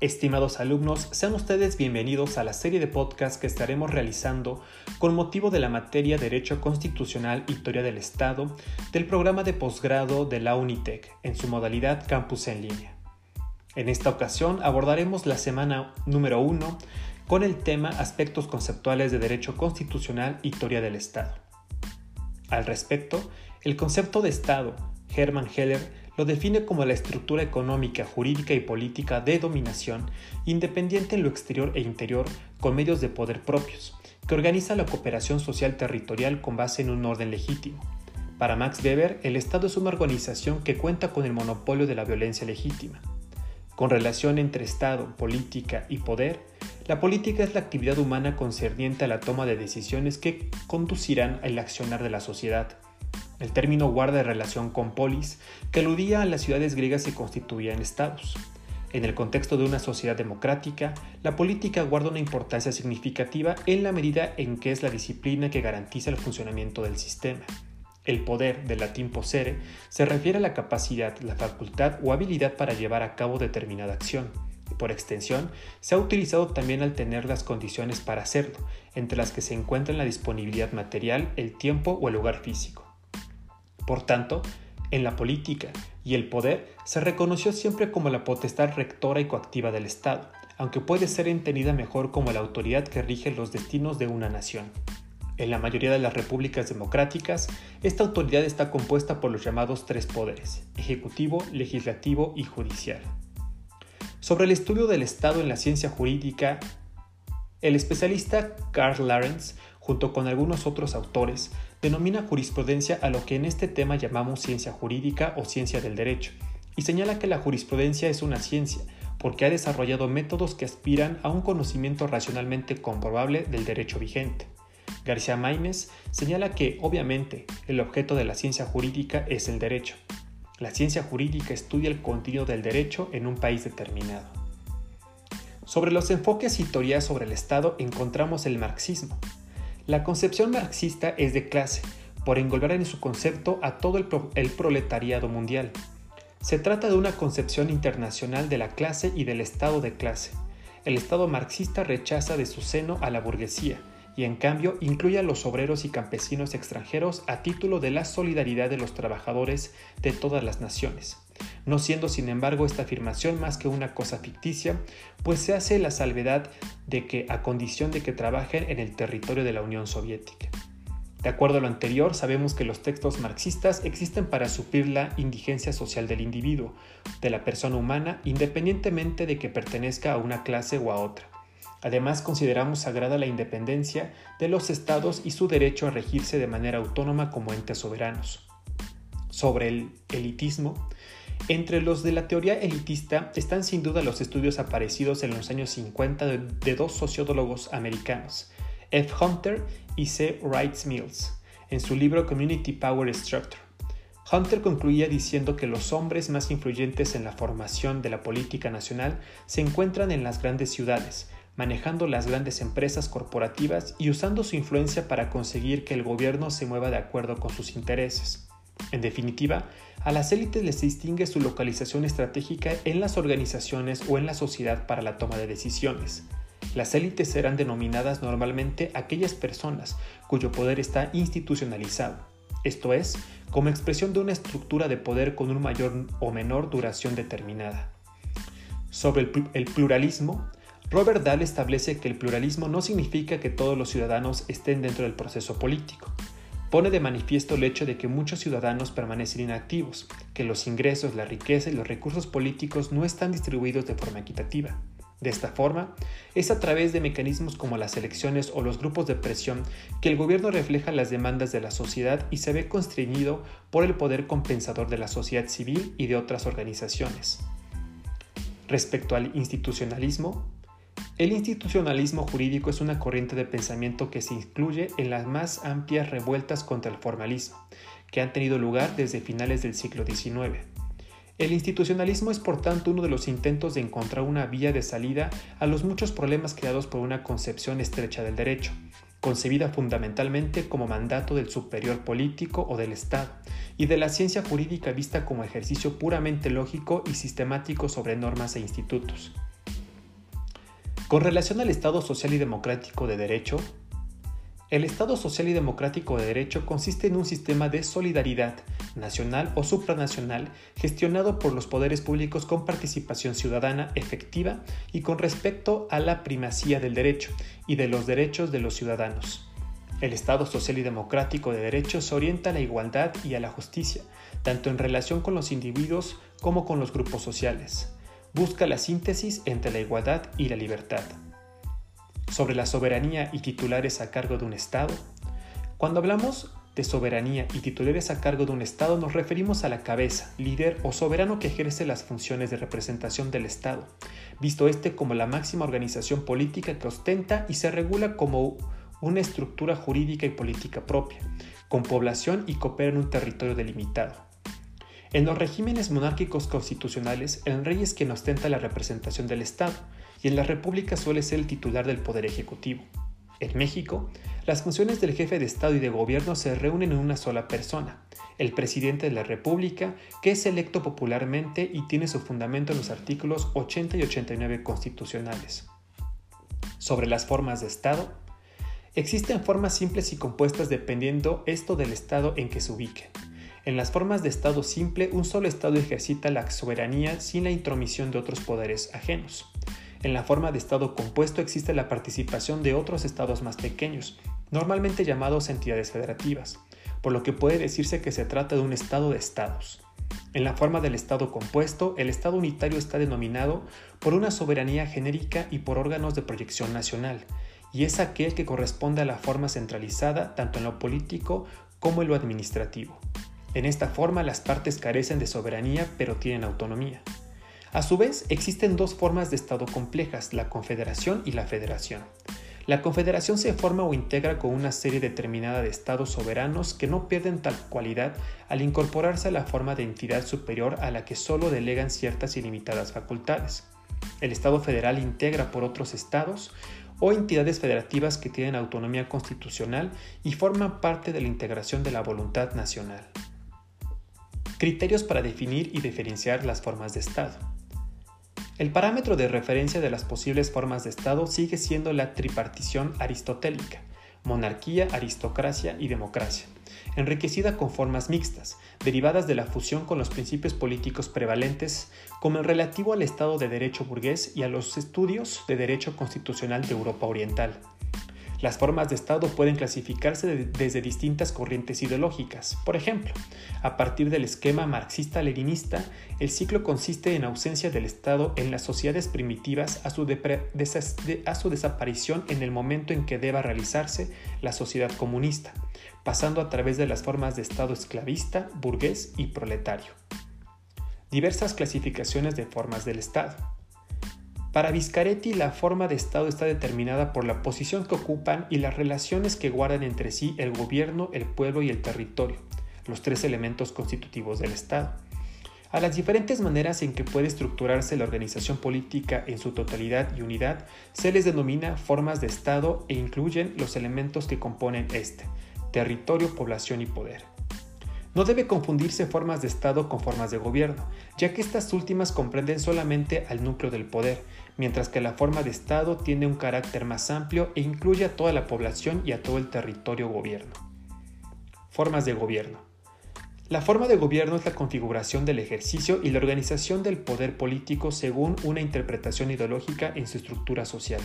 Estimados alumnos, sean ustedes bienvenidos a la serie de podcasts que estaremos realizando con motivo de la materia Derecho Constitucional Historia del Estado del programa de posgrado de la Unitec en su modalidad Campus en línea. En esta ocasión abordaremos la semana número 1 con el tema Aspectos conceptuales de Derecho Constitucional Historia del Estado. Al respecto, el concepto de Estado, Hermann Heller lo define como la estructura económica, jurídica y política de dominación, independiente en lo exterior e interior, con medios de poder propios, que organiza la cooperación social territorial con base en un orden legítimo. Para Max Weber, el Estado es una organización que cuenta con el monopolio de la violencia legítima. Con relación entre Estado, política y poder, la política es la actividad humana concerniente a la toma de decisiones que conducirán al accionar de la sociedad el término guarda relación con polis, que aludía a las ciudades griegas que constituían estados. En el contexto de una sociedad democrática, la política guarda una importancia significativa en la medida en que es la disciplina que garantiza el funcionamiento del sistema. El poder, del latín posere, se refiere a la capacidad, la facultad o habilidad para llevar a cabo determinada acción. Por extensión, se ha utilizado también al tener las condiciones para hacerlo, entre las que se encuentran la disponibilidad material, el tiempo o el lugar físico. Por tanto, en la política y el poder se reconoció siempre como la potestad rectora y coactiva del Estado, aunque puede ser entendida mejor como la autoridad que rige los destinos de una nación. En la mayoría de las repúblicas democráticas, esta autoridad está compuesta por los llamados tres poderes, ejecutivo, legislativo y judicial. Sobre el estudio del Estado en la ciencia jurídica, el especialista Carl Lawrence, junto con algunos otros autores, denomina jurisprudencia a lo que en este tema llamamos ciencia jurídica o ciencia del derecho, y señala que la jurisprudencia es una ciencia, porque ha desarrollado métodos que aspiran a un conocimiento racionalmente comprobable del derecho vigente. García Maimes señala que, obviamente, el objeto de la ciencia jurídica es el derecho. La ciencia jurídica estudia el contenido del derecho en un país determinado. Sobre los enfoques y teorías sobre el Estado encontramos el marxismo, la concepción marxista es de clase, por englobar en su concepto a todo el, el, proletariado mundial. Se trata de una concepción internacional de la clase y del estado de clase. El estado marxista rechaza de su seno a la burguesía y en cambio incluye a los obreros y campesinos extranjeros a título de la solidaridad de los trabajadores de todas las naciones no siendo sin embargo esta afirmación más que una cosa ficticia, pues se hace la salvedad de que a condición de que trabajen en el territorio de la Unión Soviética. De acuerdo a lo anterior, sabemos que los textos marxistas existen para suplir la indigencia social del individuo, de la persona humana, independientemente de que pertenezca a una clase o a otra. Además, consideramos sagrada la independencia de los estados y su derecho a regirse de manera autónoma como entes soberanos. Sobre el elitismo, entre los de la teoría elitista están sin duda los estudios aparecidos en los años 50 de, dos sociólogos americanos, F. Hunter y C. Wright Mills, en su libro Community Power Structure. Hunter concluía diciendo que los hombres más influyentes en la formación de la política nacional se encuentran en las grandes ciudades, manejando las grandes empresas corporativas y usando su influencia para conseguir que el gobierno se mueva de acuerdo con sus intereses. En definitiva, a las élites les distingue su localización estratégica en las organizaciones o en la sociedad para la toma de decisiones. Las élites serán denominadas normalmente aquellas personas cuyo poder está institucionalizado, esto es, como expresión de una estructura de poder con una mayor o menor duración determinada. Sobre el, pluralismo, Robert Dahl establece que el pluralismo no significa que todos los ciudadanos estén dentro del proceso político, pone de manifiesto el hecho de que muchos ciudadanos permanecen inactivos, que los ingresos, la riqueza y los recursos políticos no están distribuidos de forma equitativa. De esta forma, es a través de mecanismos como las elecciones o los grupos de presión que el gobierno refleja las demandas de la sociedad y se ve constreñido por el poder compensador de la sociedad civil y de otras organizaciones. Respecto al institucionalismo, el institucionalismo jurídico es una corriente de pensamiento que se incluye en las más amplias revueltas contra el formalismo, que han tenido lugar desde finales del siglo XIX. El institucionalismo es por tanto uno de los intentos de encontrar una vía de salida a los muchos problemas creados por una concepción estrecha del derecho, concebida fundamentalmente como mandato del superior político o del Estado, y de la ciencia jurídica vista como ejercicio puramente lógico y sistemático sobre normas e institutos. Con relación al Estado social y democrático de derecho, el Estado social y democrático de derecho consiste en un sistema de solidaridad nacional o supranacional gestionado por los poderes públicos con participación ciudadana efectiva y con respecto a la primacía del derecho y de los derechos de los ciudadanos. El Estado social y democrático de derecho se orienta a la igualdad y a la justicia, tanto en relación con los individuos como con los grupos sociales. Busca la síntesis entre la igualdad y la libertad sobre la soberanía y titulares a cargo de un Estado. Cuando hablamos de soberanía y titulares a cargo de un Estado nos referimos a la cabeza, líder o soberano que ejerce las funciones de representación del Estado, visto este como la máxima organización política que ostenta y se regula como una estructura jurídica y política propia, con población y coopera en un territorio delimitado. En los regímenes monárquicos constitucionales, el rey es quien ostenta la representación del Estado, y en la República suele ser el titular del Poder Ejecutivo. En México, las funciones del jefe de Estado y de Gobierno se reúnen en una sola persona, el presidente de la República, que es electo popularmente y tiene su fundamento en los artículos 80 y 89 constitucionales. Sobre las formas de Estado, existen formas simples y compuestas dependiendo esto del Estado en que se ubique. En las formas de Estado simple, un solo Estado ejercita la soberanía sin la intromisión de otros poderes ajenos. En la forma de estado compuesto existe la participación de otros estados más pequeños, normalmente llamados entidades federativas, por lo que puede decirse que se trata de un estado de estados. En la forma del estado compuesto, el estado unitario está denominado por una soberanía genérica y por órganos de proyección nacional, y es aquel que corresponde a la forma centralizada tanto en lo político como en lo administrativo. En esta forma las partes carecen de soberanía pero tienen autonomía. A su vez, existen dos formas de Estado complejas, la confederación y la federación. La confederación se forma o integra con una serie determinada de estados soberanos que no pierden tal cualidad al incorporarse a la forma de entidad superior a la que solo delegan ciertas ilimitadas facultades. El Estado federal integra por otros estados o entidades federativas que tienen autonomía constitucional y forman parte de la integración de la voluntad nacional. Criterios para definir y diferenciar las formas de Estado. El parámetro de referencia de las posibles formas de Estado sigue siendo la tripartición aristotélica, monarquía, aristocracia y democracia, enriquecida con formas mixtas, derivadas de la fusión con los principios políticos prevalentes, como el relativo al Estado de Derecho burgués y a los estudios de Derecho Constitucional de Europa Oriental. Las formas de Estado pueden clasificarse desde distintas corrientes ideológicas. Por ejemplo, a partir del esquema marxista-leninista, el ciclo consiste en ausencia del Estado en las sociedades primitivas a su, a su desaparición en el momento en que deba realizarse la sociedad comunista, pasando a través de las formas de Estado esclavista, burgués y proletario. Diversas clasificaciones de formas del Estado. Para Viscaretti, la forma de Estado está determinada por la posición que ocupan y las relaciones que guardan entre sí el gobierno, el pueblo y el territorio, los tres elementos constitutivos del Estado. A las diferentes maneras en que puede estructurarse la organización política en su totalidad y unidad se les denomina formas de Estado e incluyen los elementos que componen este, territorio, población y poder. No debe confundirse formas de Estado con formas de gobierno, ya que estas últimas comprenden solamente al núcleo del poder, mientras que la forma de Estado tiene un carácter más amplio e incluye a toda la población y a todo el territorio gobierno. Formas de gobierno. La forma de gobierno es la configuración del ejercicio y la organización del poder político según una interpretación ideológica en su estructura social.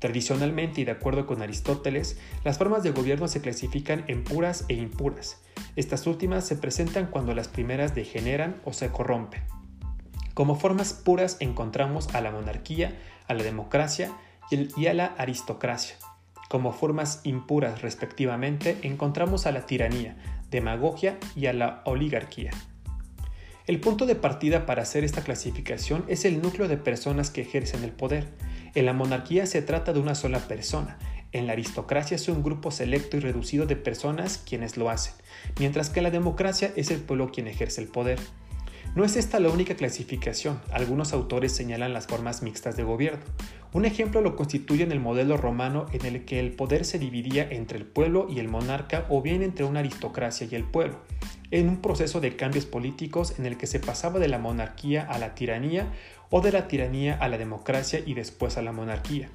Tradicionalmente y de acuerdo con Aristóteles, las formas de gobierno se clasifican en puras e impuras. Estas últimas se presentan cuando las primeras degeneran o se corrompen. Como formas puras encontramos a la monarquía, a la democracia y a la aristocracia. Como formas impuras respectivamente encontramos a la tiranía, demagogia y a la oligarquía. El punto de partida para hacer esta clasificación es el núcleo de personas que ejercen el poder. En la monarquía se trata de una sola persona, en la aristocracia es un grupo selecto y reducido de personas quienes lo hacen, mientras que en la democracia es el pueblo quien ejerce el poder. No es esta la única clasificación, algunos autores señalan las formas mixtas de gobierno. Un ejemplo lo constituye en el modelo romano en el que el poder se dividía entre el pueblo y el monarca o bien entre una aristocracia y el pueblo. en un proceso de cambios políticos en el que se pasaba de la monarquía a la tiranía o de la tiranía a la democracia y después a la monarquía.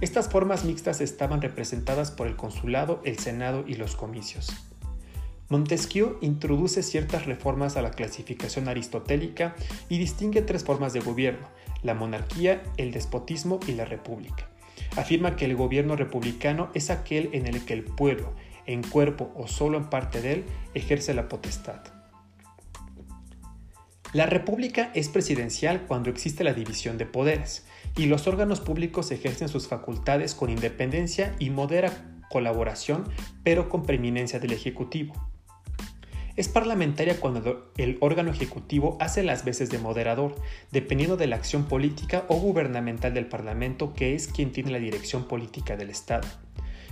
Estas formas mixtas estaban representadas por el consulado, el senado y los comicios. Montesquieu introduce ciertas reformas a la clasificación aristotélica y distingue tres formas de gobierno, la monarquía, el despotismo y la república. Afirma que el gobierno republicano es aquel en el que el pueblo, en cuerpo o solo en parte de él, ejerce la potestad. La república es presidencial cuando existe la división de poderes y los órganos públicos ejercen sus facultades con independencia y modera colaboración, pero con preeminencia del Ejecutivo. Es parlamentaria cuando el órgano ejecutivo hace las veces de moderador, dependiendo de la acción política o gubernamental del Parlamento, que es quien tiene la dirección política del Estado.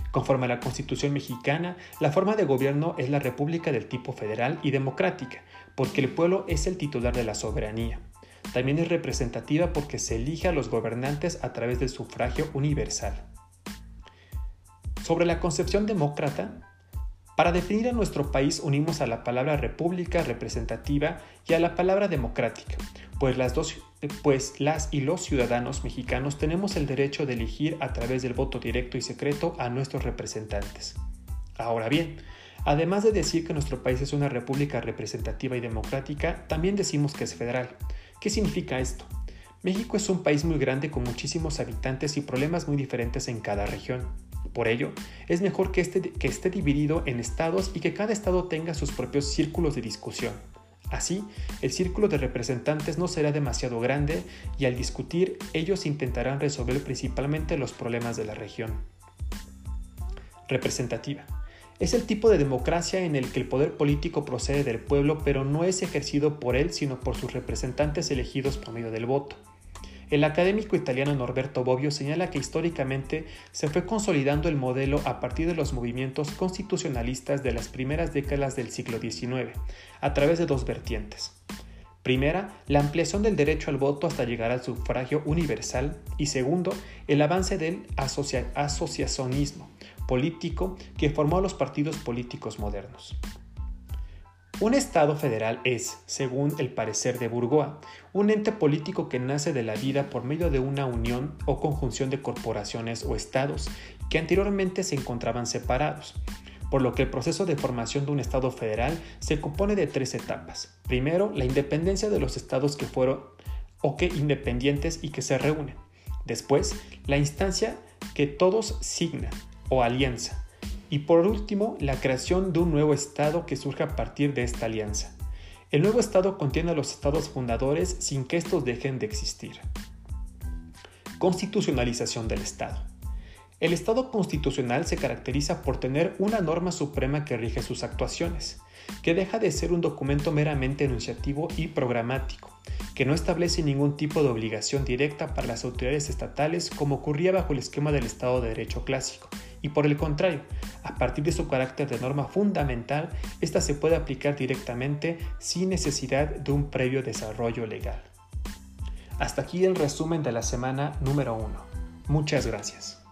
Conforme a la Constitución mexicana, la forma de gobierno es la república del tipo federal y democrática, porque el pueblo es el titular de la soberanía. También es representativa porque se elige a los gobernantes a través del sufragio universal. Sobre la concepción demócrata, para definir a nuestro país unimos a la palabra república representativa y a la palabra democrática, pues las, dos, pues las y los ciudadanos mexicanos tenemos el derecho de elegir a través del voto directo y secreto a nuestros representantes. Ahora bien, además de decir que nuestro país es una república representativa y democrática, también decimos que es federal. ¿Qué significa esto? México es un país muy grande con muchísimos habitantes y problemas muy diferentes en cada región. Por ello, es mejor que, este, que esté dividido en estados y que cada estado tenga sus propios círculos de discusión. Así, el círculo de representantes no será demasiado grande y al discutir ellos intentarán resolver principalmente los problemas de la región. Representativa. Es el tipo de democracia en el que el poder político procede del pueblo pero no es ejercido por él sino por sus representantes elegidos por medio del voto. El académico italiano Norberto Bobbio señala que históricamente se fue consolidando el modelo a partir de los movimientos constitucionalistas de las primeras décadas del siglo XIX, a través de dos vertientes. Primera, la ampliación del derecho al voto hasta llegar al sufragio universal y segundo, el avance del asociacionismo político que formó a los partidos políticos modernos. Un Estado federal es, según el parecer de Bourgois, un ente político que nace de la vida por medio de una unión o conjunción de corporaciones o estados que anteriormente se encontraban separados, por lo que el proceso de formación de un Estado federal se compone de tres etapas. Primero, la independencia de los estados que fueron o que independientes y que se reúnen. Después, la instancia que todos signan o alianza y por último, la creación de un nuevo Estado que surja a partir de esta alianza. El nuevo Estado contiene a los Estados fundadores sin que estos dejen de existir. Constitucionalización del Estado. El Estado constitucional se caracteriza por tener una norma suprema que rige sus actuaciones, que deja de ser un documento meramente enunciativo y programático, que no establece ningún tipo de obligación directa para las autoridades estatales como ocurría bajo el esquema del Estado de Derecho clásico, y por el contrario, a partir de su carácter de norma fundamental, esta se puede aplicar directamente sin necesidad de un previo desarrollo legal. Hasta aquí el resumen de la semana número 1. Muchas gracias.